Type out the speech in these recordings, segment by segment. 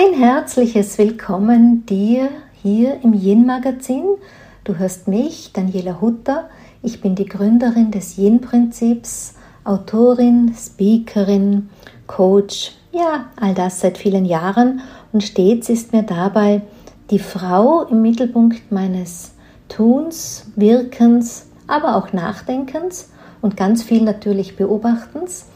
Ein herzliches Willkommen dir hier im Yin Magazin. Du hörst mich, Daniela Hutter. Ich bin die Gründerin des Yin Prinzips, Autorin, Speakerin, Coach. Ja, all das seit vielen Jahren und stets ist mir dabei die Frau im Mittelpunkt meines Tuns, Wirkens, aber auch Nachdenkens und ganz viel natürlich Beobachtens.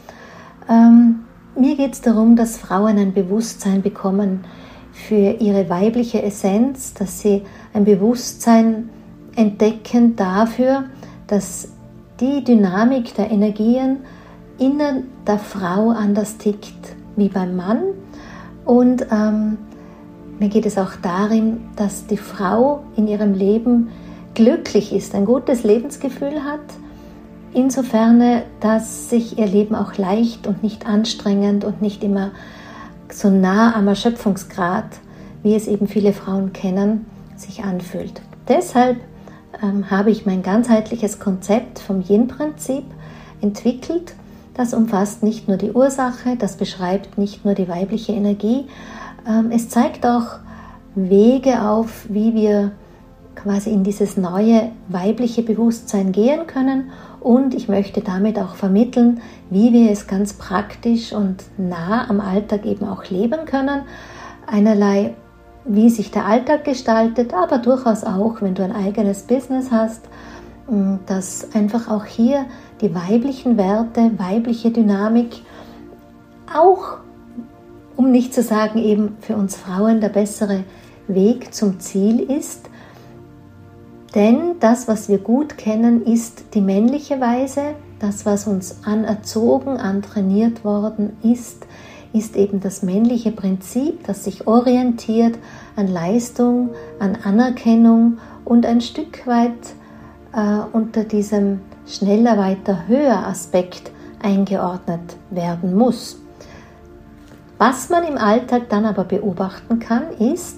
Ähm, mir geht es darum, dass Frauen ein Bewusstsein bekommen für ihre weibliche Essenz, dass sie ein Bewusstsein entdecken dafür, dass die Dynamik der Energien in der Frau anders tickt wie beim Mann. Und ähm, mir geht es auch darin, dass die Frau in ihrem Leben glücklich ist, ein gutes Lebensgefühl hat, insofern, dass sich ihr Leben auch leicht und nicht anstrengend und nicht immer so nah am Erschöpfungsgrad, wie es eben viele Frauen kennen, sich anfühlt. Deshalb ähm, habe ich mein ganzheitliches Konzept vom Yin-Prinzip entwickelt. Das umfasst nicht nur die Ursache, das beschreibt nicht nur die weibliche Energie, ähm, es zeigt auch Wege auf, wie wir quasi in dieses neue weibliche Bewusstsein gehen können und ich möchte damit auch vermitteln, wie wir es ganz praktisch und nah am Alltag eben auch leben können. Einerlei, wie sich der Alltag gestaltet, aber durchaus auch, wenn du ein eigenes Business hast, mm, dass einfach auch hier die weiblichen Werte, weibliche Dynamik auch, um nicht zu sagen eben für uns Frauen der bessere Weg zum Ziel ist, denn das, was wir gut kennen, ist die männliche Weise. Das, was uns anerzogen, antrainiert worden ist, ist eben das männliche Prinzip, das sich orientiert an Leistung, an Anerkennung und ein Stück weit äh, unter diesem schneller, weiter, höher Aspekt eingeordnet werden muss. Was man im Alltag dann aber beobachten kann, ist,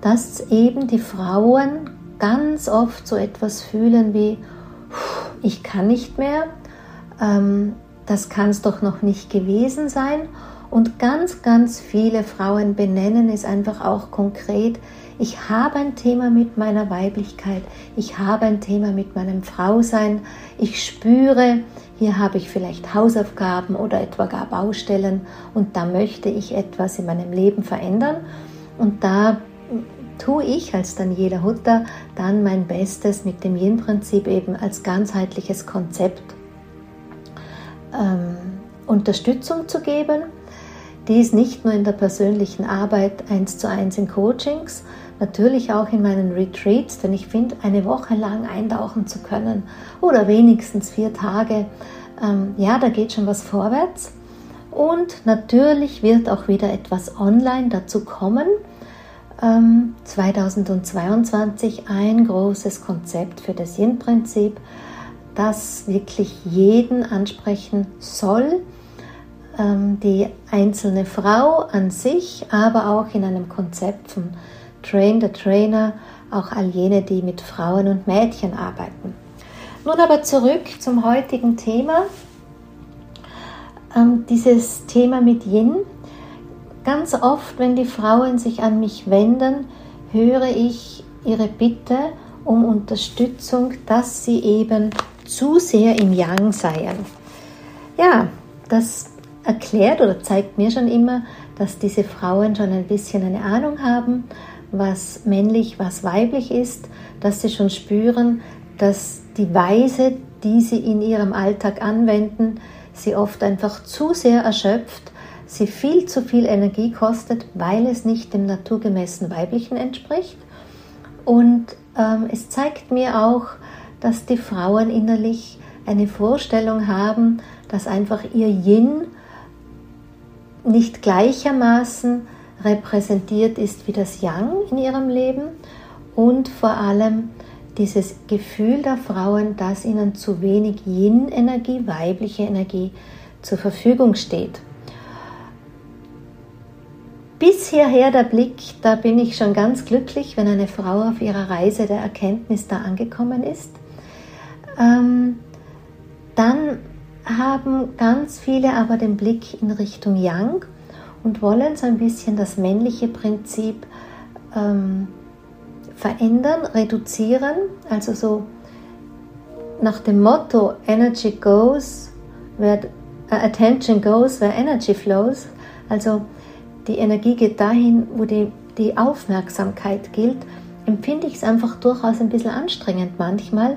dass eben die Frauen ganz oft so etwas fühlen wie, ich kann nicht mehr, ähm, das kann es doch noch nicht gewesen sein. Und ganz, ganz viele Frauen benennen es einfach auch konkret, ich habe ein Thema mit meiner Weiblichkeit, ich habe ein Thema mit meinem Frausein, ich spüre, hier habe ich vielleicht Hausaufgaben oder etwa gar Baustellen und da möchte ich etwas in meinem Leben verändern. Und da tue ich als Daniela Hutter dann mein Bestes mit dem Yin-Prinzip eben als ganzheitliches Konzept ähm, Unterstützung zu geben. Dies nicht nur in der persönlichen Arbeit eins zu eins in Coachings, natürlich auch in meinen Retreats, denn ich finde, eine Woche lang eintauchen zu können oder wenigstens vier Tage, ähm, ja, da geht schon was vorwärts. Und natürlich wird auch wieder etwas online dazu kommen 2022 ähm, ein großes Konzept für das Yin-Prinzip, das wirklich jeden ansprechen soll. Ähm, die einzelne Frau an sich, aber auch in einem Konzept von Train the Trainer, auch all jene, die mit Frauen und Mädchen arbeiten. Nun aber zurück zum heutigen Thema. Ähm, dieses Thema mit Yin Ganz oft, wenn die Frauen sich an mich wenden, höre ich ihre Bitte um Unterstützung, dass sie eben zu sehr im Yang seien. Ja, das erklärt oder zeigt mir schon immer, dass diese Frauen schon ein bisschen eine Ahnung haben, was männlich, was weiblich ist, dass sie schon spüren, dass die Weise, die sie in ihrem Alltag anwenden, sie oft einfach zu sehr erschöpft sie viel zu viel Energie kostet, weil es nicht dem naturgemäßen weiblichen entspricht. Und ähm, es zeigt mir auch, dass die Frauen innerlich eine Vorstellung haben, dass einfach ihr Yin nicht gleichermaßen repräsentiert ist wie das Yang in ihrem Leben und vor allem dieses Gefühl der Frauen, dass ihnen zu wenig Yin-Energie, weibliche Energie zur Verfügung steht bis hierher der Blick, da bin ich schon ganz glücklich, wenn eine Frau auf ihrer Reise der Erkenntnis da angekommen ist. Ähm, dann haben ganz viele aber den Blick in Richtung Yang und wollen so ein bisschen das männliche Prinzip ähm, verändern, reduzieren. Also so nach dem Motto Energy goes, where uh, attention goes, where energy flows. Also die Energie geht dahin, wo die, die Aufmerksamkeit gilt, empfinde ich es einfach durchaus ein bisschen anstrengend manchmal,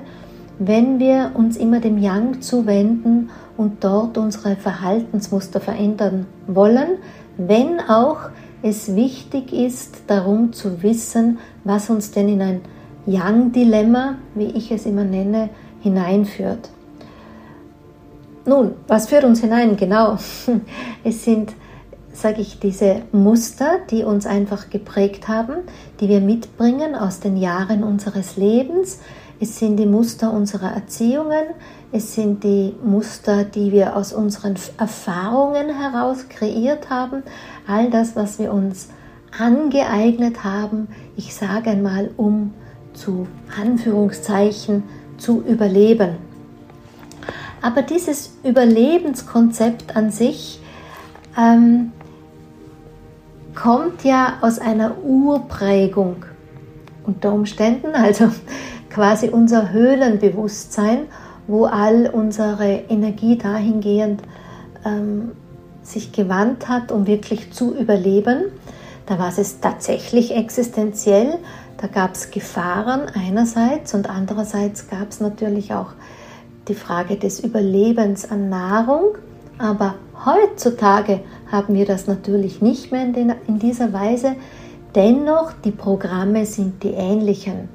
wenn wir uns immer dem Yang zuwenden und dort unsere Verhaltensmuster verändern wollen, wenn auch es wichtig ist, darum zu wissen, was uns denn in ein Yang-Dilemma, wie ich es immer nenne, hineinführt. Nun, was führt uns hinein? Genau, es sind, sage ich, diese Muster, die uns einfach geprägt haben, die wir mitbringen aus den Jahren unseres Lebens. Es sind die Muster unserer Erziehungen, es sind die Muster, die wir aus unseren Erfahrungen heraus kreiert haben, all das, was wir uns angeeignet haben, ich sage einmal, um zu Anführungszeichen zu überleben. Aber dieses Überlebenskonzept an sich ähm, kommt ja aus einer Urprägung unter Umständen, also quasi unser Höhlenbewusstsein wo all unsere Energie dahingehend ähm, sich gewandt hat, um wirklich zu überleben. Da war es tatsächlich existenziell. Da gab es Gefahren einerseits und andererseits gab es natürlich auch die Frage des Überlebens an Nahrung. Aber heutzutage haben wir das natürlich nicht mehr in, dieser Weise. Dennoch, die Programme sind die ähnlichen.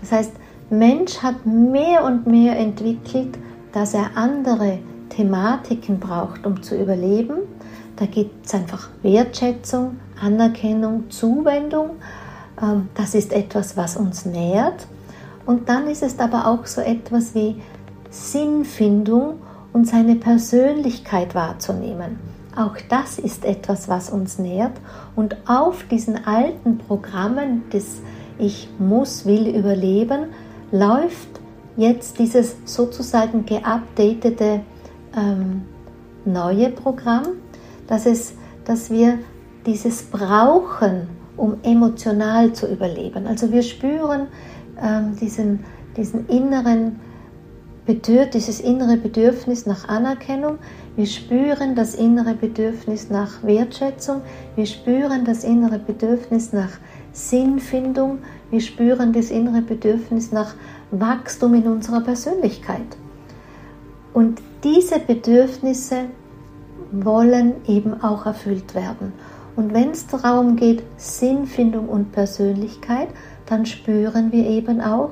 Das heißt, Mensch hat mehr und mehr entwickelt, dass er andere Thematiken braucht, um zu überleben. Da gibt es einfach Wertschätzung, Anerkennung, Zuwendung. Ähm, das ist etwas, was uns nährt. Und dann ist es aber auch so etwas wie Sinnfindung und seine Persönlichkeit wahrzunehmen. Auch das ist etwas, was uns nährt. Und auf diesen alten Programmen des Ich muss, will überleben, läuft jetzt dieses sozusagen geupdatete ähm, neue Programm, dass, es, dass wir dieses brauchen, um emotional zu überleben. Also wir spüren ähm, diesen, diesen inneren Bedürf dieses innere Bedürfnis nach Anerkennung, wir spüren das innere Bedürfnis nach Wertschätzung, wir spüren das innere Bedürfnis nach Sinnfindung, wir spüren das innere Bedürfnis nach Wachstum in unserer Persönlichkeit. Und diese Bedürfnisse wollen eben auch erfüllt werden. Und wenn es darum geht, Sinnfindung und Persönlichkeit, dann spüren wir eben auch,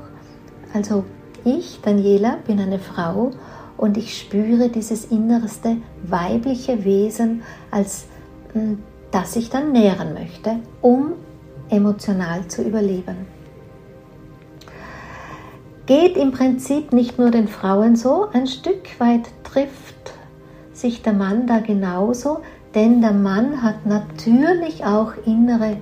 also ich, Daniela, bin eine Frau und ich spüre dieses innerste weibliche Wesen, als hm, das ich dann nähren möchte, um emotional zu überleben. Geht im Prinzip nicht nur den Frauen so, ein Stück weit trifft sich der Mann da genauso, denn der Mann hat natürlich auch innere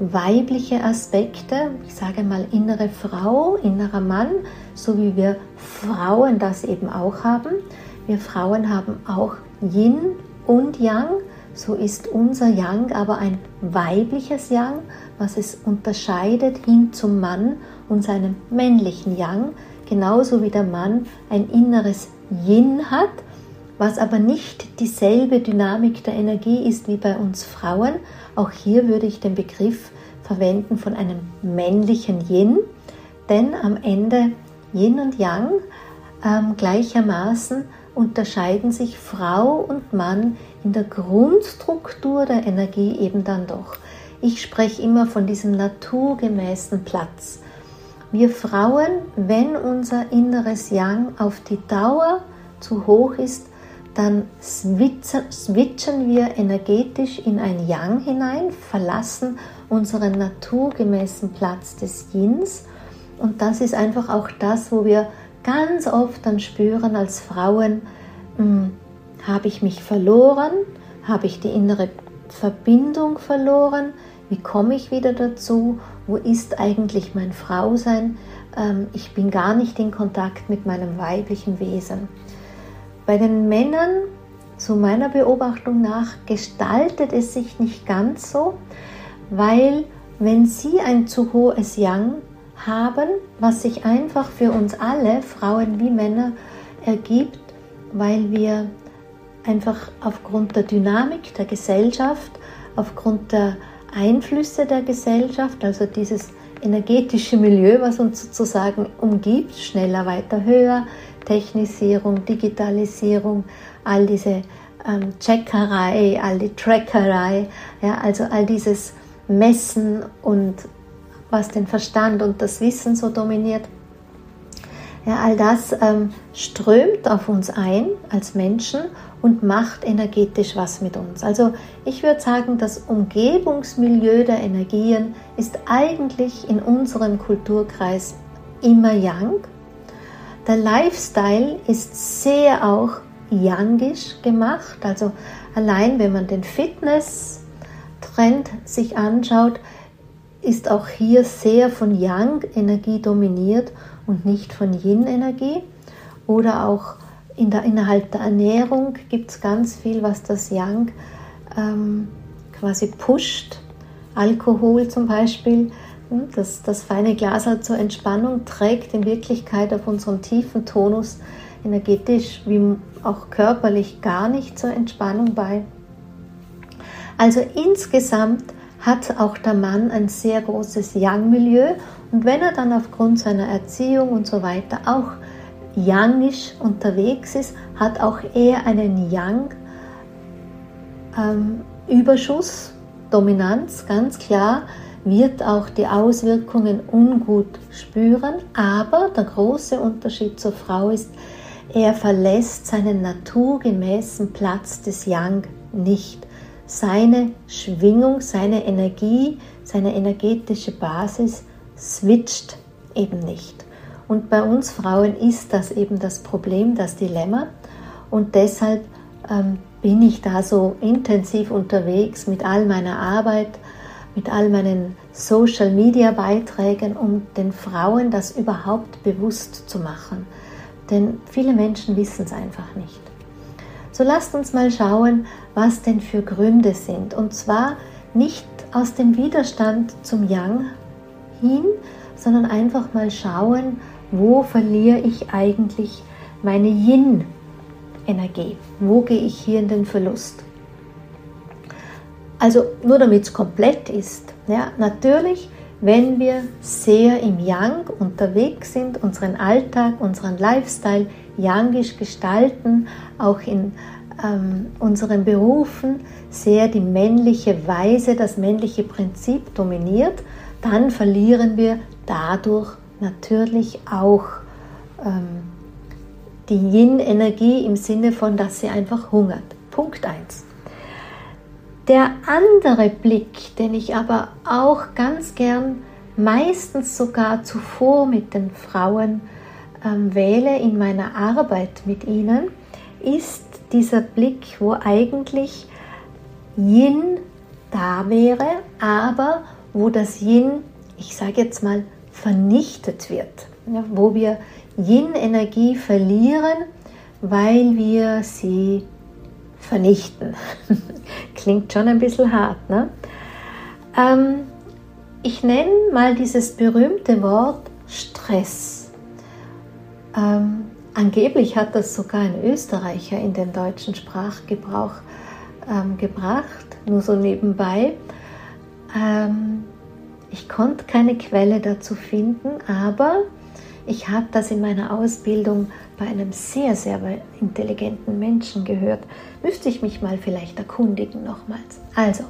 weibliche Aspekte, ich sage mal innere Frau, innerer Mann, so wie wir Frauen das eben auch haben. Wir Frauen haben auch Yin und Yang, so ist unser Yang aber ein weibliches Yang, was es unterscheidet hin zum Mann und seinem männlichen Yang, genauso wie der Mann ein inneres Yin hat, was aber nicht dieselbe Dynamik der Energie ist wie bei uns Frauen. Auch hier würde ich den Begriff verwenden von einem männlichen Yin, denn am Ende Yin und Yang ähm, gleichermaßen unterscheiden sich Frau und Mann in der Grundstruktur der Energie eben dann doch. Ich spreche immer von diesem naturgemäßen Platz. Wir Frauen, wenn unser inneres Yang auf die Dauer zu hoch ist, dann switchen wir energetisch in ein Yang hinein, verlassen unseren naturgemäßen Platz des Yins. Und das ist einfach auch das, wo wir ganz oft dann spüren als Frauen, hm, habe ich mich verloren, habe ich die innere Verbindung verloren, wie komme ich wieder dazu, wo ist eigentlich mein Frausein, ähm, ich bin gar nicht in Kontakt mit meinem weiblichen Wesen. Bei den Männern zu meiner Beobachtung nach gestaltet es sich nicht ganz so, weil wenn Sie ein zu hohes Yang haben, was sich einfach für uns alle, Frauen wie Männer, ergibt, weil wir einfach aufgrund der Dynamik der Gesellschaft, aufgrund der Einflüsse der Gesellschaft, also dieses energetische Milieu, was uns sozusagen umgibt, schneller, weiter, höher, Technisierung, Digitalisierung, all diese ähm, Checkerei, all die Trackerei, ja, also all dieses Messen und was den Verstand und das Wissen so dominiert. Ja, all das ähm, strömt auf uns ein als Menschen und macht energetisch was mit uns. Also ich würde sagen, das Umgebungsmilieu der Energien ist eigentlich in unserem Kulturkreis immer Yang. Der Lifestyle ist sehr auch Yangisch gemacht. Also allein wenn man den Fitness-Trend sich anschaut, ist auch hier sehr von Yang-Energie dominiert und nicht von Yin-Energie. Oder auch in der, innerhalb der Ernährung gibt es ganz viel, was das Yang ähm, quasi pusht. Alkohol zum Beispiel, das, das feine Glas halt zur Entspannung trägt in Wirklichkeit auf unseren tiefen Tonus energetisch wie auch körperlich gar nicht zur Entspannung bei. Also insgesamt hat auch der Mann ein sehr großes Yang-Milieu und wenn er dann aufgrund seiner Erziehung und so weiter auch yangisch unterwegs ist, hat auch er einen Yang-Überschuss, ähm, Dominanz, ganz klar, wird auch die Auswirkungen ungut spüren. Aber der große Unterschied zur Frau ist, er verlässt seinen naturgemäßen Platz des Yang nicht. Seine Schwingung, seine Energie, seine energetische Basis switcht eben nicht. Und bei uns Frauen ist das eben das Problem, das Dilemma. Und deshalb ähm, bin ich da so intensiv unterwegs mit all meiner Arbeit, mit all meinen Social-Media-Beiträgen, um den Frauen das überhaupt bewusst zu machen. Denn viele Menschen wissen es einfach nicht. So lasst uns mal schauen, was denn für Gründe sind. Und zwar nicht aus dem Widerstand zum Yang hin, sondern einfach mal schauen, wo verliere ich eigentlich meine Yin-Energie? Wo gehe ich hier in den Verlust? Also nur damit es komplett ist. Ja, natürlich, wenn wir sehr im Yang unterwegs sind, unseren Alltag, unseren Lifestyle yangisch gestalten, auch in ähm, unseren Berufen sehr die männliche Weise, das männliche Prinzip dominiert, dann verlieren wir dadurch natürlich auch ähm, die Yin-Energie im Sinne von, dass sie einfach hungert. Punkt 1. Der andere Blick, den ich aber auch ganz gern, meistens sogar zuvor mit den Frauen ähm, wähle in meiner Arbeit mit ihnen, ist dieser Blick, wo eigentlich Yin da wäre, aber wo das Yin, ich sage jetzt mal, vernichtet wird, ja, wo wir Yin-Energie verlieren, weil wir sie vernichten. Klingt schon ein bisschen hart. Ne? Ähm, ich nenne mal dieses berühmte Wort Stress. Ähm, angeblich hat das sogar ein Österreicher in den deutschen Sprachgebrauch ähm, gebracht, nur so nebenbei. Ähm, ich konnte keine Quelle dazu finden, aber ich habe das in meiner Ausbildung bei einem sehr, sehr intelligenten Menschen gehört. Müsste ich mich mal vielleicht erkundigen nochmals. Also,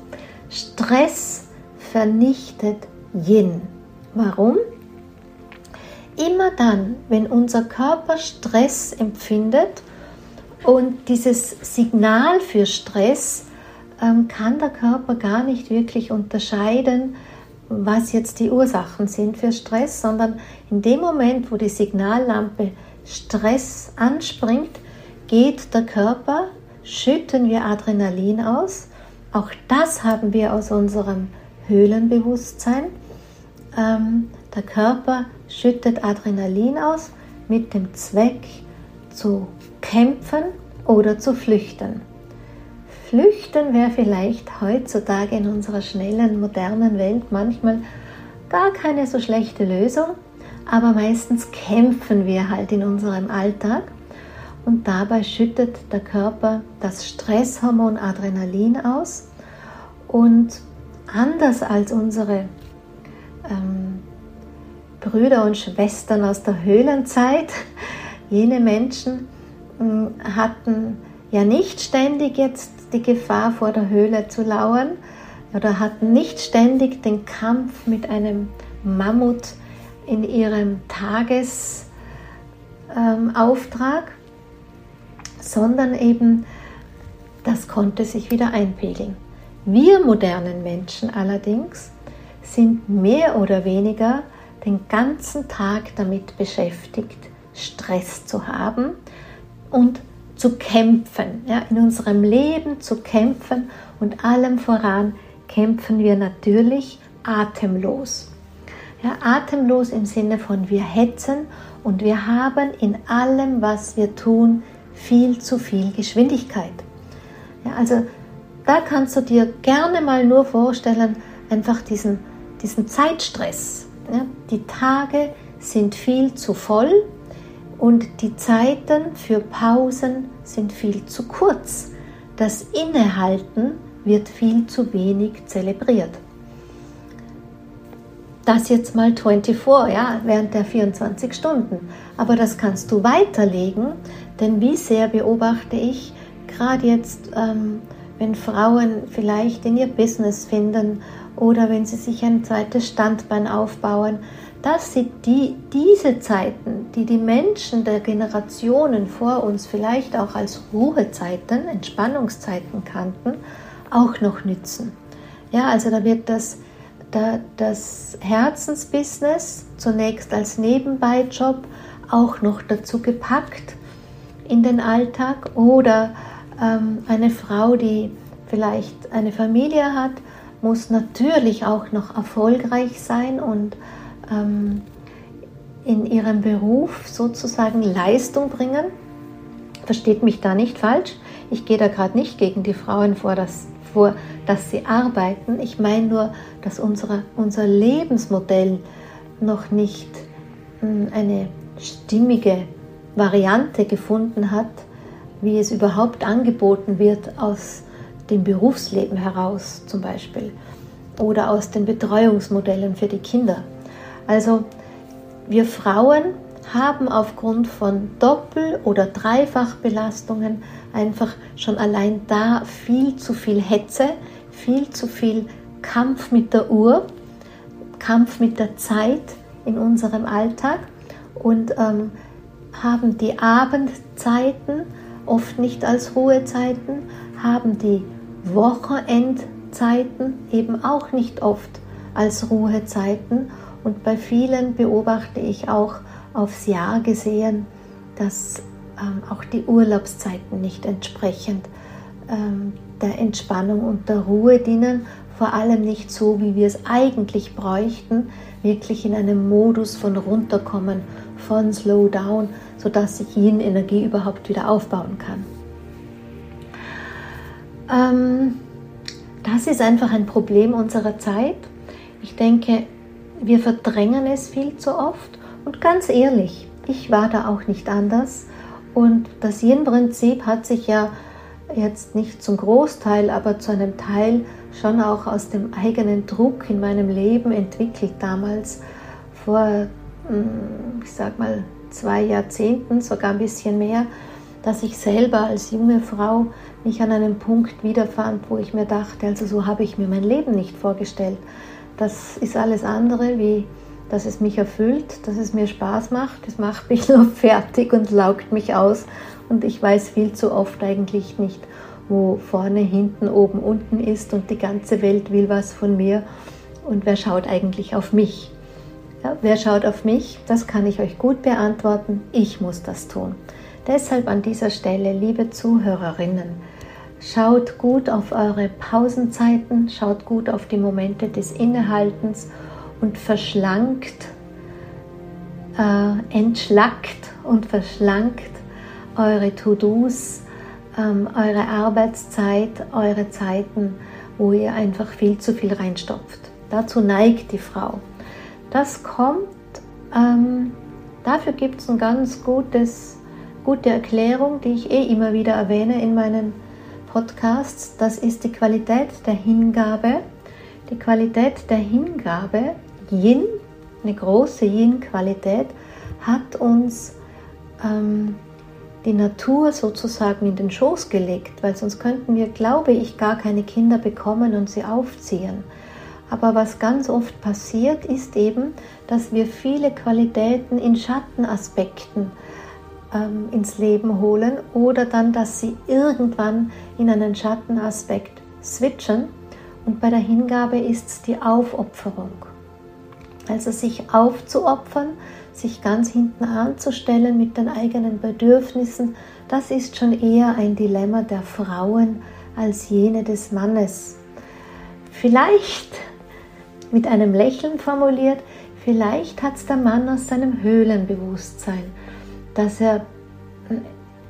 Stress vernichtet Yin. Warum? Immer dann, wenn unser Körper Stress empfindet und dieses Signal für Stress ähm, kann der Körper gar nicht wirklich unterscheiden, was jetzt die Ursachen sind für Stress, sondern in dem Moment, wo die Signallampe Stress anspringt, geht der Körper, schütten wir Adrenalin aus. Auch das haben wir aus unserem Höhlenbewusstsein. Ähm, der Körper schüttet Adrenalin aus mit dem Zweck zu kämpfen oder zu flüchten. Flüchten wäre vielleicht heutzutage in unserer schnellen, modernen Welt manchmal gar keine so schlechte Lösung, aber meistens kämpfen wir halt in unserem Alltag. Und dabei schüttet der Körper das Stresshormon Adrenalin aus. Und anders als unsere ähm, Brüder und Schwestern aus der Höhlenzeit, jene Menschen äh, hatten ja nicht ständig jetzt die Gefahr vor der Höhle zu lauern oder hatten nicht ständig den Kampf mit einem Mammut in ihrem Tagesauftrag, ähm, sondern eben das konnte sich wieder einpegeln. Wir modernen Menschen allerdings sind mehr oder weniger den ganzen Tag damit beschäftigt, Stress zu haben und zu kämpfen, ja, in unserem Leben zu kämpfen und allem voran kämpfen wir natürlich atemlos. Ja, atemlos im Sinne von wir hetzen und wir haben in allem, was wir tun, viel zu viel Geschwindigkeit. Ja, also da kannst du dir gerne mal nur vorstellen, einfach diesen, diesen Zeitstress. Ja, die Tage sind viel zu voll und die Zeiten für Pausen sind viel zu kurz. Das Innehalten wird viel zu wenig zelebriert. Das jetzt mal 24, ja, während der 24 Stunden. Aber das kannst du weiterlegen, denn wie sehr beobachte ich gerade jetzt, ähm, wenn Frauen vielleicht in ihr Business finden oder wenn sie sich ein zweites Standbein aufbauen, dass sie die, diese Zeiten, die die Menschen der Generationen vor uns vielleicht auch als Ruhezeiten, Entspannungszeiten kannten, auch noch nützen. Ja, also da wird das, da, das Herzensbusiness zunächst als Nebenbeijob auch noch dazu gepackt in den Alltag oder ähm, eine Frau, die vielleicht eine Familie hat, muss natürlich auch noch erfolgreich sein und ähm, in ihrem Beruf sozusagen Leistung bringen. Versteht mich da nicht falsch. Ich gehe da gerade nicht gegen die Frauen vor, dass, vor, dass sie arbeiten. Ich meine nur, dass unsere, unser Lebensmodell noch nicht hm, eine stimmige Variante gefunden hat, wie es überhaupt angeboten wird aus dem Berufsleben heraus zum Beispiel oder aus den Betreuungsmodellen für die Kinder. Also wir Frauen haben aufgrund von Doppel- oder Dreifachbelastungen einfach schon allein da viel zu viel Hetze, viel zu viel Kampf mit der Uhr, Kampf mit der Zeit in unserem Alltag und ähm, haben die Abendzeiten oft nicht als Ruhezeiten, haben die Wochenendzeiten eben auch nicht oft als Ruhezeiten und bei vielen beobachte ich auch aufs Jahr gesehen, dass ähm, auch die Urlaubszeiten nicht entsprechend ähm, der Entspannung und der Ruhe dienen, vor allem nicht so, wie wir es eigentlich bräuchten, wirklich in einem Modus von runterkommen, von Slow Down, sodass sich Yin-Energie überhaupt wieder aufbauen kann. Ähm, das ist einfach ein Problem unserer Zeit. Ich denke, wir verdrängen es viel zu oft. Und ganz ehrlich, ich war da auch nicht anders. Und das Yin-Prinzip hat sich ja jetzt nicht zum Großteil, aber zu einem Teil schon auch aus dem eigenen Druck in meinem Leben entwickelt damals. Vor, hm, ich sag mal, zwei Jahrzehnten, sogar ein bisschen mehr, dass ich selber als junge Frau mich an einem Punkt wiederfand, wo ich mir dachte, also so habe ich mir mein Leben nicht vorgestellt. Das ist alles andere, wie dass es mich erfüllt, dass es mir Spaß macht. Es macht mich nur fertig und laugt mich aus. Und ich weiß viel zu oft eigentlich nicht, wo vorne, hinten, oben, unten ist. Und die ganze Welt will was von mir. Und wer schaut eigentlich auf mich? Ja, wer schaut auf mich? Das kann ich euch gut beantworten. Ich muss das tun. Deshalb an dieser Stelle, liebe Zuhörerinnen, Schaut gut auf eure Pausenzeiten, schaut gut auf die Momente des Innehaltens und verschlankt, äh, entschlackt und verschlankt eure To-Dos, äh, ähm, eure Arbeitszeit, eure Zeiten, wo ihr einfach viel zu viel reinstopft. Dazu neigt die Frau. Das kommt, ähm, dafür gibt es eine ganz gutes, gute Erklärung, die ich eh immer wieder erwähne in meinen Podcasts. Das ist die Qualität der Hingabe. Die Qualität der Hingabe, Yin, eine große Yin-Qualität, hat uns ähm, die Natur sozusagen in den Schoß gelegt, weil sonst könnten wir, glaube ich, gar keine Kinder bekommen und sie aufziehen. Aber was ganz oft passiert, ist eben, dass wir viele Qualitäten in Schattenaspekten ähm, ins Leben holen oder dann, dass sie irgendwann in einen Schattenaspekt switchen. Und bei der Hingabe ist es die Aufopferung. Also sich aufzuopfern, sich ganz hinten anzustellen mit den eigenen Bedürfnissen, das ist schon eher ein Dilemma der Frauen als jene des Mannes. Vielleicht mit einem Lächeln formuliert, vielleicht hat es der Mann aus seinem Höhlenbewusstsein, dass er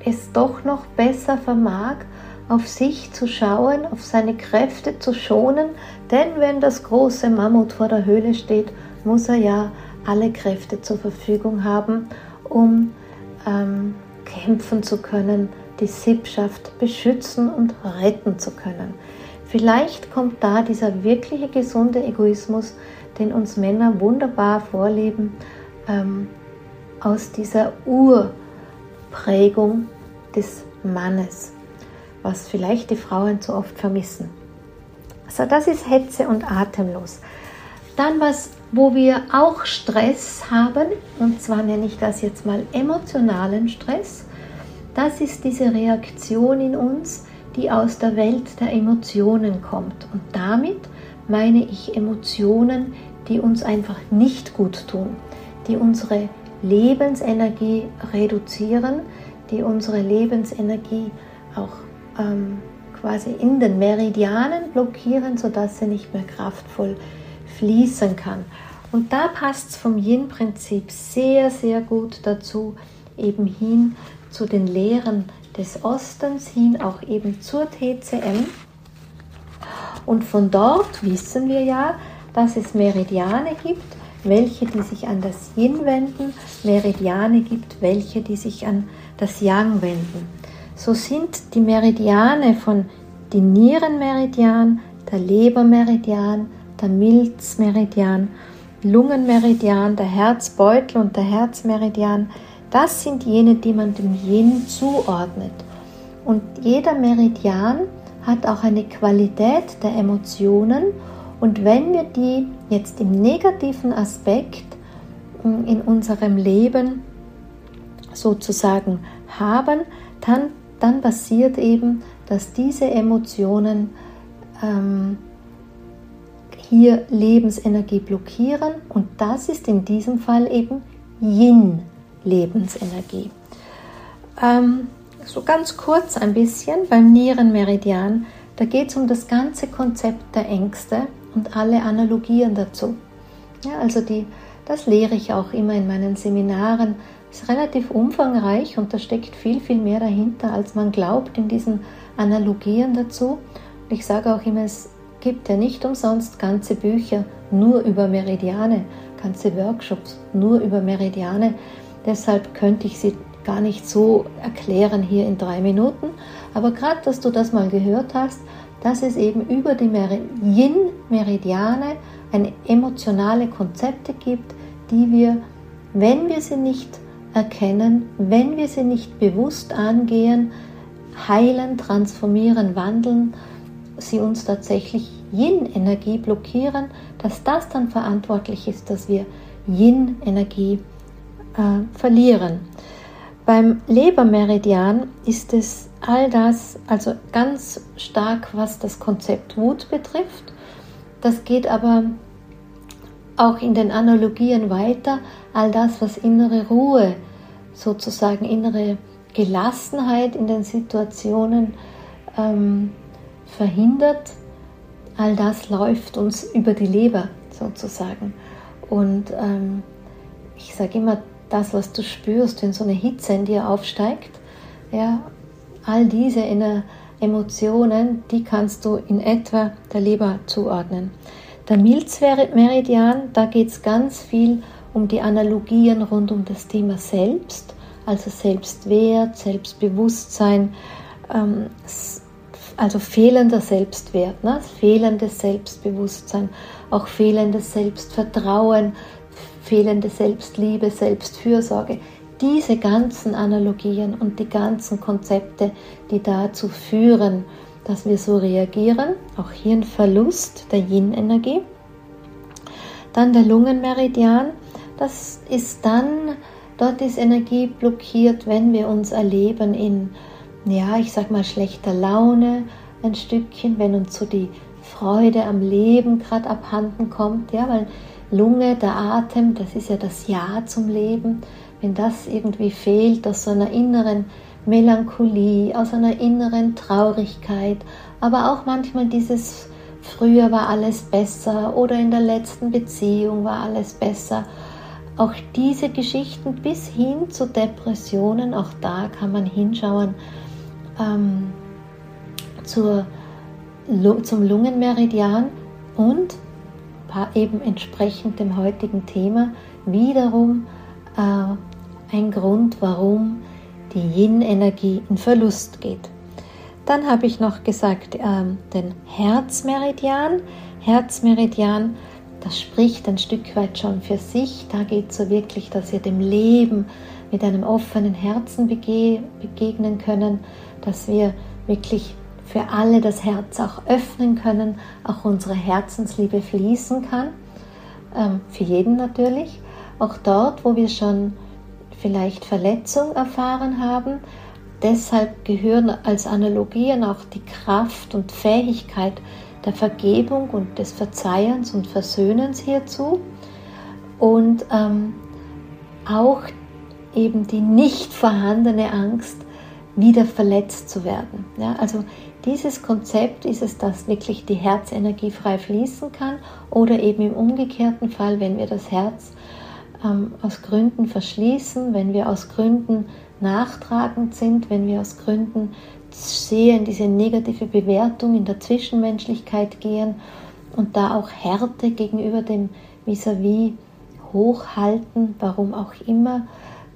es doch noch besser vermag, auf sich zu schauen, auf seine Kräfte zu schonen, denn wenn das große Mammut vor der Höhle steht, muss er ja alle Kräfte zur Verfügung haben, um ähm, kämpfen zu können, die Sippschaft beschützen und retten zu können. Vielleicht kommt da dieser wirkliche gesunde Egoismus, den uns Männer wunderbar vorleben, ähm, aus dieser Urprägung des Mannes, was vielleicht die Frauen zu oft vermissen. Also das ist Hetze und atemlos. Dann was wo wir auch Stress haben, und zwar nenne ich das jetzt mal emotionalen Stress. Das ist diese Reaktion in uns, die aus der Welt der Emotionen kommt. Und damit meine ich Emotionen, die uns einfach nicht gut tun, die unsere Lebensenergie reduzieren, die unsere Lebensenergie auch ähm, quasi in den Meridianen blockieren, sodass sie nicht mehr kraftvoll fließen kann. Und da passt es vom Yin-Prinzip sehr, sehr gut dazu, eben hin zu den Lehren des Ostens, hin auch eben zur TCM. Und von dort wissen wir ja, dass es Meridiane gibt, welche die sich an das Yin wenden, Meridiane gibt, welche die sich an das Yang wenden. So sind die Meridiane von den Nierenmeridian, der Lebermeridian, der Milzmeridian, Lungenmeridian, der Herzbeutel und der Herzmeridian, das sind jene, die man dem Yin zuordnet. Und jeder Meridian hat auch eine Qualität der Emotionen und wenn wir die jetzt im negativen Aspekt hm, in unserem Leben sozusagen haben, dann, dann passiert eben, dass diese Emotionen ähm, hier Lebensenergie blockieren. Und das ist in diesem Fall eben Yin-Lebensenergie. Ähm, so ganz kurz ein bisschen beim Nierenmeridian, da geht es um das ganze Konzept der Ängste und alle Analogien dazu. Ja, also die, das lehre ich auch immer in meinen Seminaren. Ist relativ umfangreich und da steckt viel, viel mehr dahinter, als man glaubt in diesen Analogien dazu. Und ich sage auch immer, es gibt ja nicht umsonst ganze Bücher nur über Meridiane, ganze Workshops nur über Meridiane. Deshalb könnte ich sie gar nicht so erklären hier in drei Minuten. Aber gerade, dass du das mal gehört hast, dass es eben über die Yin-Meridiane eine emotionale Konzepte gibt, die wir, wenn wir sie nicht erkennen, wenn wir sie nicht bewusst angehen, heilen, transformieren, wandeln, sie uns tatsächlich Yin-Energie blockieren, dass das dann verantwortlich ist, dass wir Yin-Energie äh, verlieren. Beim Lebermeridian ist es all das, also ganz stark, was das Konzept Wut betrifft. Das geht aber auch in den Analogien weiter, all das, was innere Ruhe, sozusagen innere Gelassenheit in den Situationen ähm, verhindert, all das läuft uns über die Leber sozusagen. Und ähm, ich sage immer, das, was du spürst, wenn so eine Hitze in dir aufsteigt, ja, all diese Emotionen, die kannst du in etwa der Leber zuordnen. Der Milzmeridian, da geht es ganz viel um die Analogien rund um das Thema Selbst, also Selbstwert, Selbstbewusstsein, ähm, also fehlender Selbstwert, ne? fehlendes Selbstbewusstsein, auch fehlendes Selbstvertrauen, fehlende Selbstliebe, Selbstfürsorge. Diese ganzen Analogien und die ganzen Konzepte, die dazu führen, dass wir so reagieren, auch hier ein Verlust der Yin-Energie. Dann der Lungenmeridian, das ist dann, dort ist Energie blockiert, wenn wir uns erleben in ja, ich sag mal, schlechter Laune ein Stückchen, wenn uns so die Freude am Leben gerade abhanden kommt, ja, weil Lunge, der Atem, das ist ja das Ja zum Leben. Wenn das irgendwie fehlt aus so einer inneren Melancholie, aus einer inneren Traurigkeit, aber auch manchmal dieses früher war alles besser oder in der letzten Beziehung war alles besser. Auch diese Geschichten bis hin zu Depressionen, auch da kann man hinschauen, ähm, zur, zum Lungenmeridian und eben entsprechend dem heutigen Thema wiederum äh, ein Grund, warum die Yin-Energie in Verlust geht. Dann habe ich noch gesagt äh, den Herzmeridian. Herzmeridian, das spricht ein Stück weit schon für sich. Da geht es so wirklich, dass wir dem Leben mit einem offenen Herzen bege begegnen können, dass wir wirklich für alle das Herz auch öffnen können, auch unsere Herzensliebe fließen kann, ähm, für jeden natürlich, auch dort, wo wir schon vielleicht Verletzung erfahren haben. Deshalb gehören als Analogien auch die Kraft und Fähigkeit der Vergebung und des Verzeihens und Versöhnens hierzu und ähm, auch eben die nicht vorhandene Angst, wieder verletzt zu werden. Ja, also dieses Konzept ist es, dass wirklich die Herzenergie frei fließen kann oder eben im umgekehrten Fall, wenn wir das Herz ähm, aus Gründen verschließen, wenn wir aus Gründen nachtragend sind, wenn wir aus Gründen sehen, diese negative Bewertung in der Zwischenmenschlichkeit gehen und da auch Härte gegenüber dem Vis-à-vis -vis hochhalten, warum auch immer,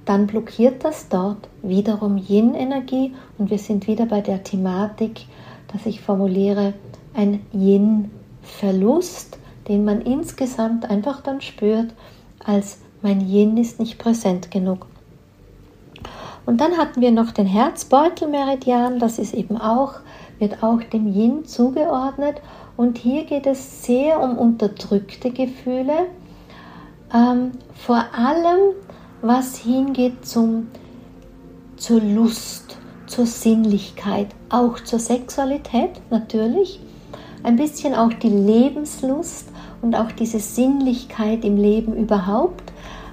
dann blockiert das dort wiederum Yin-Energie und wir sind wieder bei der Thematik, dass ich formuliere, ein Yin-Verlust, den man insgesamt einfach dann spürt, als mein Yin ist nicht präsent genug. Und dann hatten wir noch den Herzbeutelmeridian, das ist eben auch, wird auch dem Yin zugeordnet. Und hier geht es sehr um unterdrückte Gefühle, ähm, vor allem was hingeht zum, zur Lust, zur Sinnlichkeit, auch zur Sexualität natürlich, ein bisschen auch die Lebenslust und auch diese Sinnlichkeit im Leben überhaupt,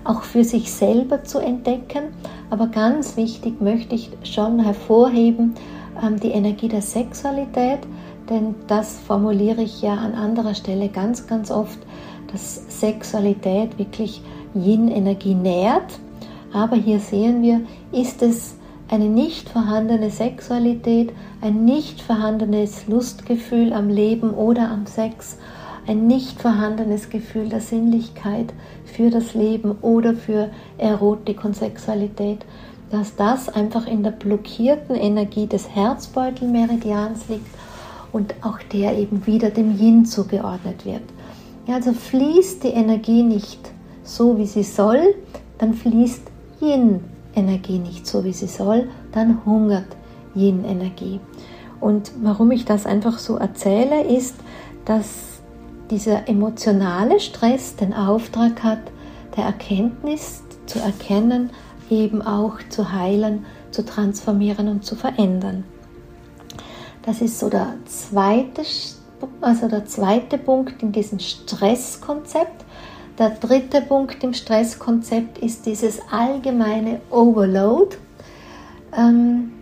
auch für sich selber zu entdecken. Aber ganz wichtig möchte ich schon hervorheben, ähm, die Energie der Sexualität, denn das formuliere ich ja an anderer Stelle ganz, ganz oft, dass Sexualität wirklich Yin-Energie nährt. Aber hier sehen wir, ist es eine nicht vorhandene Sexualität, ein nicht vorhandenes Lustgefühl am Leben oder am Sex, ein nicht vorhandenes Gefühl der Sinnlichkeit für das Leben oder für Erotik und Sexualität, dass das einfach in der blockierten Energie des Herzbeutelmeridians liegt und auch der eben wieder dem Yin zugeordnet wird. Also fließt die Energie nicht so, wie sie soll, dann fließt Yin-Energie nicht so, wie sie soll, dann hungert Yin-Energie. Und warum ich das einfach so erzähle, ist, dass dieser emotionale Stress den Auftrag hat, der Erkenntnis zu erkennen, eben auch zu heilen, zu transformieren und zu verändern. Das ist so der zweite, also der zweite Punkt in diesem Stresskonzept. Der dritte Punkt im Stresskonzept ist dieses allgemeine Overload. Ähm,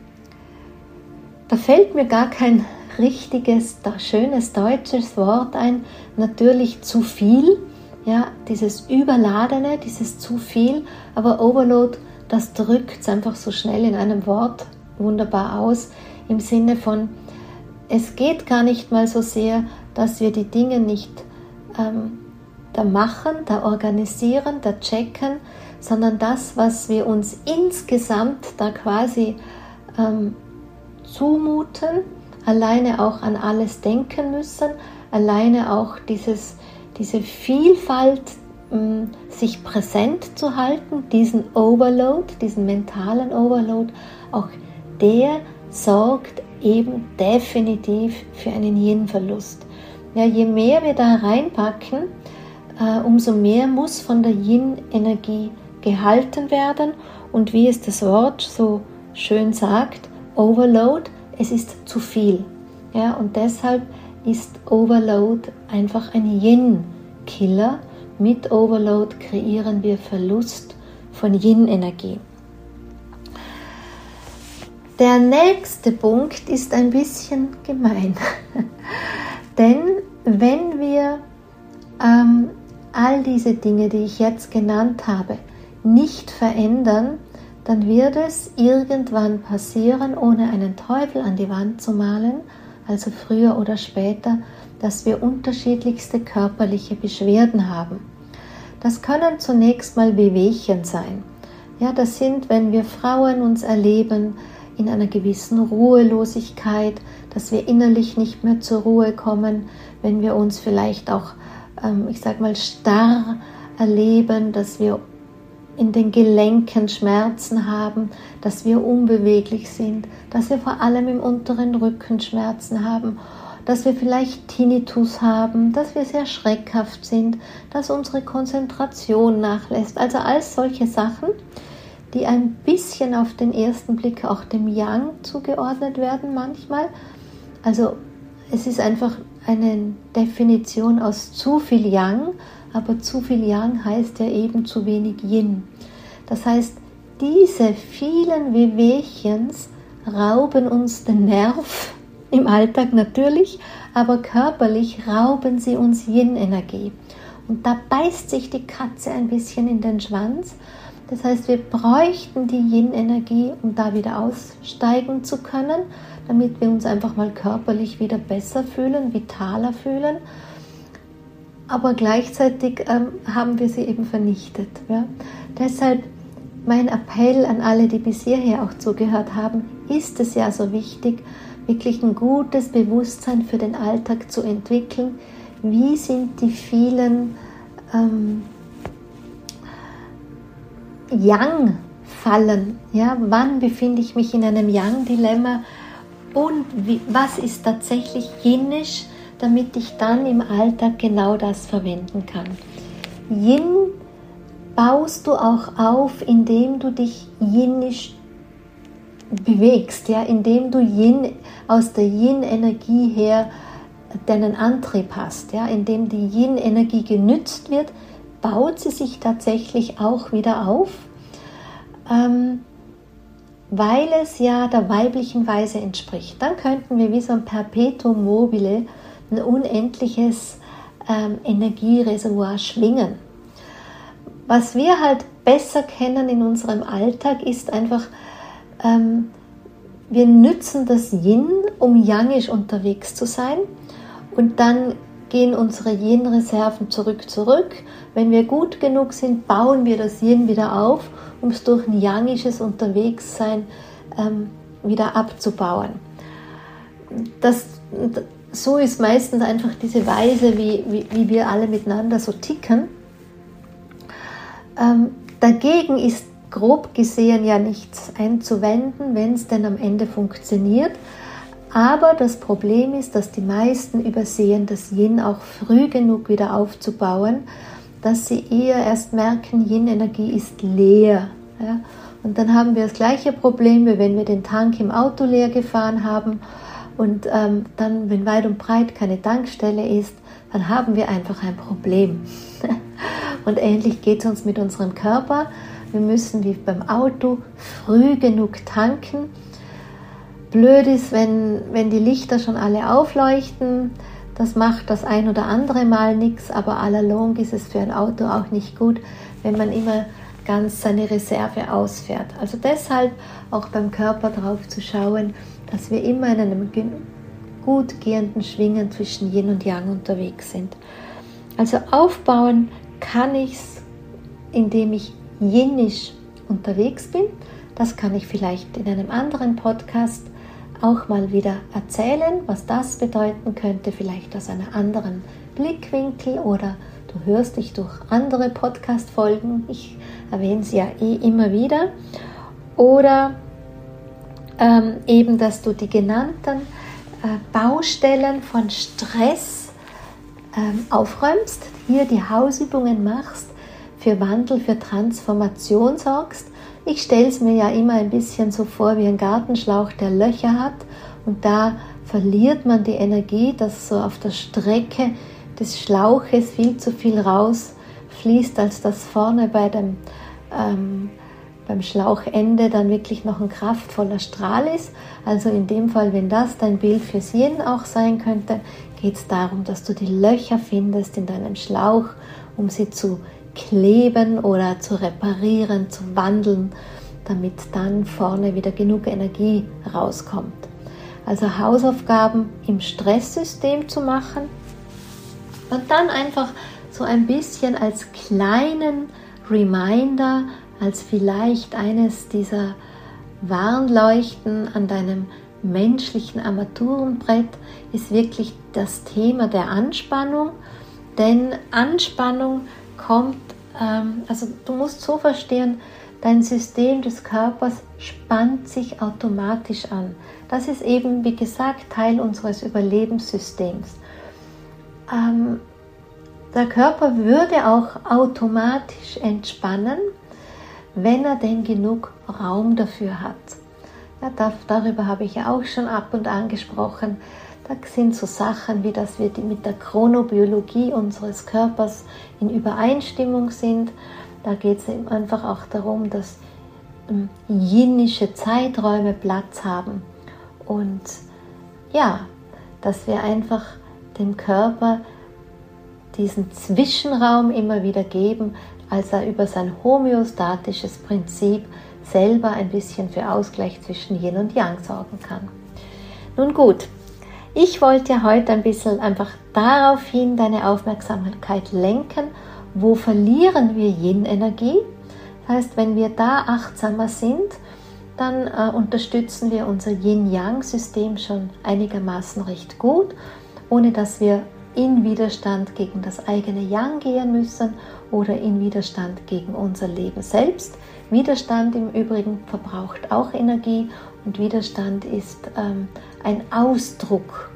da fällt mir gar kein richtiges, schönes deutsches Wort ein. Natürlich zu viel, ja, dieses Überladene, dieses zu viel, aber Overload, das drückt es einfach so schnell in einem Wort wunderbar aus im Sinne von, es geht gar nicht mal so sehr, dass wir die Dinge nicht ähm, da machen, da organisieren, da checken, sondern das, was wir uns insgesamt da quasi ähm, zumuten, alleine auch an alles denken müssen, alleine auch dieses, diese Vielfalt ähm, sich präsent zu halten, diesen Overload, diesen mentalen Overload, auch der sorgt eben definitiv für einen Yin-Verlust. Ja, je mehr wir da reinpacken, äh, umso mehr muss von der Yin-Energie gehalten werden und wie es das Wort so schön sagt, Overload, es ist zu viel. Ja, und deshalb ist Overload einfach ein Yin-Killer. Mit Overload kreieren wir Verlust von Yin-Energie. Der nächste Punkt ist ein bisschen gemein. Denn wenn wir ähm, all diese Dinge, die ich jetzt genannt habe, nicht verändern, dann wird es irgendwann passieren, ohne einen Teufel an die Wand zu malen, also früher oder später, dass wir unterschiedlichste körperliche Beschwerden haben. Das können zunächst mal Wehwehchen sein. Ja, das sind, wenn wir Frauen uns erleben in einer gewissen Ruhelosigkeit, dass wir innerlich nicht mehr zur Ruhe kommen, wenn wir uns vielleicht auch, ähm, ich sag mal, starr erleben, dass wir in den Gelenken Schmerzen haben, dass wir unbeweglich sind, dass wir vor allem im unteren Rücken Schmerzen haben, dass wir vielleicht Tinnitus haben, dass wir sehr schreckhaft sind, dass unsere Konzentration nachlässt. Also all solche Sachen, die ein bisschen auf den ersten Blick auch dem Yang zugeordnet werden manchmal. Also es ist einfach eine Definition aus zu viel Yang aber zu viel Yang heißt ja eben zu wenig Yin. Das heißt, diese vielen Wehwehchens rauben uns den Nerv im Alltag natürlich, aber körperlich rauben sie uns Yin-Energie. Und da beißt sich die Katze ein bisschen in den Schwanz. Das heißt, wir bräuchten die Yin-Energie, um da wieder aussteigen zu können, damit wir uns einfach mal körperlich wieder besser fühlen, vitaler fühlen aber gleichzeitig ähm, haben wir sie eben vernichtet. Ja? Deshalb mein Appell an alle, die bis hierher auch zugehört haben, ist es ja so wichtig, wirklich ein gutes Bewusstsein für den Alltag zu entwickeln. Wie sind die vielen ähm, Yang-Fallen? Ja? Wann befinde ich mich in einem Yang-Dilemma? Und wie, was ist tatsächlich jenisch? Damit ich dann im Alltag genau das verwenden kann. Yin baust du auch auf, indem du dich yinisch bewegst, ja, indem du Yin aus der Yin-Energie her deinen Antrieb hast, ja, indem die Yin-Energie genützt wird, baut sie sich tatsächlich auch wieder auf, ähm, weil es ja der weiblichen Weise entspricht. Dann könnten wir wie so ein Perpetuum mobile ein unendliches ähm, Energiereservoir schwingen. Was wir halt besser kennen in unserem Alltag ist einfach, ähm, wir nützen das Yin, um yangisch unterwegs zu sein und dann gehen unsere Yin-Reserven zurück zurück. Wenn wir gut genug sind, bauen wir das Yin wieder auf, um es durch ein yangisches Unterwegssein ähm, wieder abzubauen. Das, so ist meistens einfach diese Weise, wie, wie, wie wir alle miteinander so ticken. Ähm, dagegen ist grob gesehen ja nichts einzuwenden, wenn es denn am Ende funktioniert. Aber das Problem ist, dass die meisten übersehen, das Yin auch früh genug wieder aufzubauen, dass sie eher erst merken, Yin-Energie ist leer. Ja? Und dann haben wir das gleiche Problem, wie wenn wir den Tank im Auto leer gefahren haben und ähm, dann, wenn weit und breit keine Tankstelle ist, dann haben wir einfach ein Problem. und ähnlich geht es uns mit unserem Körper. Wir müssen wie beim Auto früh genug tanken. Blöd ist, wenn, wenn die Lichter schon alle aufleuchten. Das macht das ein oder andere Mal nichts, aber la longue ist es für ein Auto auch nicht gut, wenn man immer ganz seine Reserve ausfährt. Also deshalb auch beim Körper drauf zu schauen, dass wir immer in einem gut gehenden Schwingen zwischen Yin und Yang unterwegs sind. Also aufbauen kann ich es, indem ich yinisch unterwegs bin. Das kann ich vielleicht in einem anderen Podcast auch mal wieder erzählen, was das bedeuten könnte, vielleicht aus einem anderen Blickwinkel oder du hörst dich durch andere Podcast-Folgen. Ich erwähne sie ja eh immer wieder. Oder ähm, eben, dass du die genannten äh, Baustellen von Stress ähm, aufräumst, hier die Hausübungen machst, für Wandel, für Transformation sorgst. Ich stelle es mir ja immer ein bisschen so vor wie ein Gartenschlauch, der Löcher hat und da verliert man die Energie, dass so auf der Strecke des Schlauches viel zu viel rausfließt, als das vorne bei dem ähm, beim Schlauchende dann wirklich noch ein kraftvoller Strahl ist. Also in dem Fall, wenn das dein Bild fürs Yin auch sein könnte, geht es darum, dass du die Löcher findest in deinem Schlauch, um sie zu kleben oder zu reparieren, zu wandeln, damit dann vorne wieder genug Energie rauskommt. Also Hausaufgaben im Stresssystem zu machen und dann einfach so ein bisschen als kleinen Reminder als vielleicht eines dieser Warnleuchten an deinem menschlichen Armaturenbrett ist wirklich das Thema der Anspannung. Denn Anspannung kommt, ähm, also du musst so verstehen, dein System des Körpers spannt sich automatisch an. Das ist eben, wie gesagt, Teil unseres Überlebenssystems. Ähm, der Körper würde auch automatisch entspannen, wenn er denn genug Raum dafür hat. Ja, darüber habe ich ja auch schon ab und an gesprochen. Da sind so Sachen wie, dass wir mit der Chronobiologie unseres Körpers in Übereinstimmung sind. Da geht es einfach auch darum, dass ähm, jinische Zeiträume Platz haben. Und ja, dass wir einfach dem Körper diesen Zwischenraum immer wieder geben, als er über sein homöostatisches Prinzip selber ein bisschen für Ausgleich zwischen Yin und Yang sorgen kann. Nun gut, ich wollte heute ein bisschen einfach daraufhin deine Aufmerksamkeit lenken, wo verlieren wir Yin-Energie. Das heißt, wenn wir da achtsamer sind, dann äh, unterstützen wir unser Yin-Yang-System schon einigermaßen recht gut, ohne dass wir in Widerstand gegen das eigene Yang gehen müssen oder in Widerstand gegen unser Leben selbst. Widerstand im Übrigen verbraucht auch Energie und Widerstand ist ähm, ein Ausdruck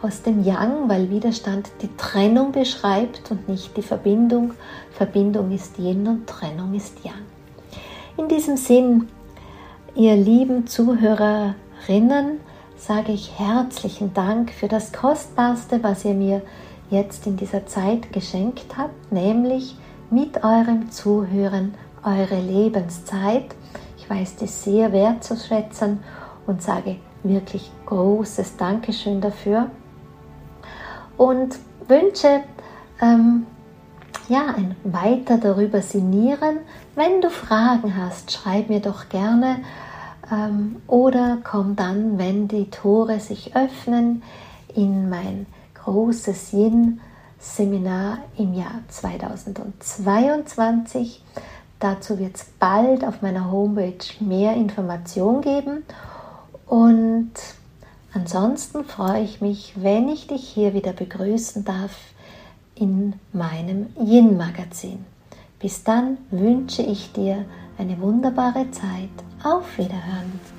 aus dem Yang, weil Widerstand die Trennung beschreibt und nicht die Verbindung. Verbindung ist Yin und Trennung ist Yang. In diesem Sinn, ihr lieben Zuhörerinnen, sage ich herzlichen Dank für das Kostbarste, was ihr mir jetzt in dieser Zeit geschenkt habt, nämlich mit eurem Zuhören eure Lebenszeit. Ich weiß das sehr wertzuschätzen und sage wirklich großes Dankeschön dafür und wünsche ähm, ja ein weiter darüber sinnieren. Wenn du Fragen hast, schreib mir doch gerne ähm, oder komm dann, wenn die Tore sich öffnen, in mein großes Yin-Seminar im Jahr 2022. Dazu wird es bald auf meiner Homepage mehr Informationen geben. Und ansonsten freue ich mich, wenn ich dich hier wieder begrüßen darf in meinem Yin-Magazin. Bis dann wünsche ich dir eine wunderbare Zeit. Auf Wiederhören.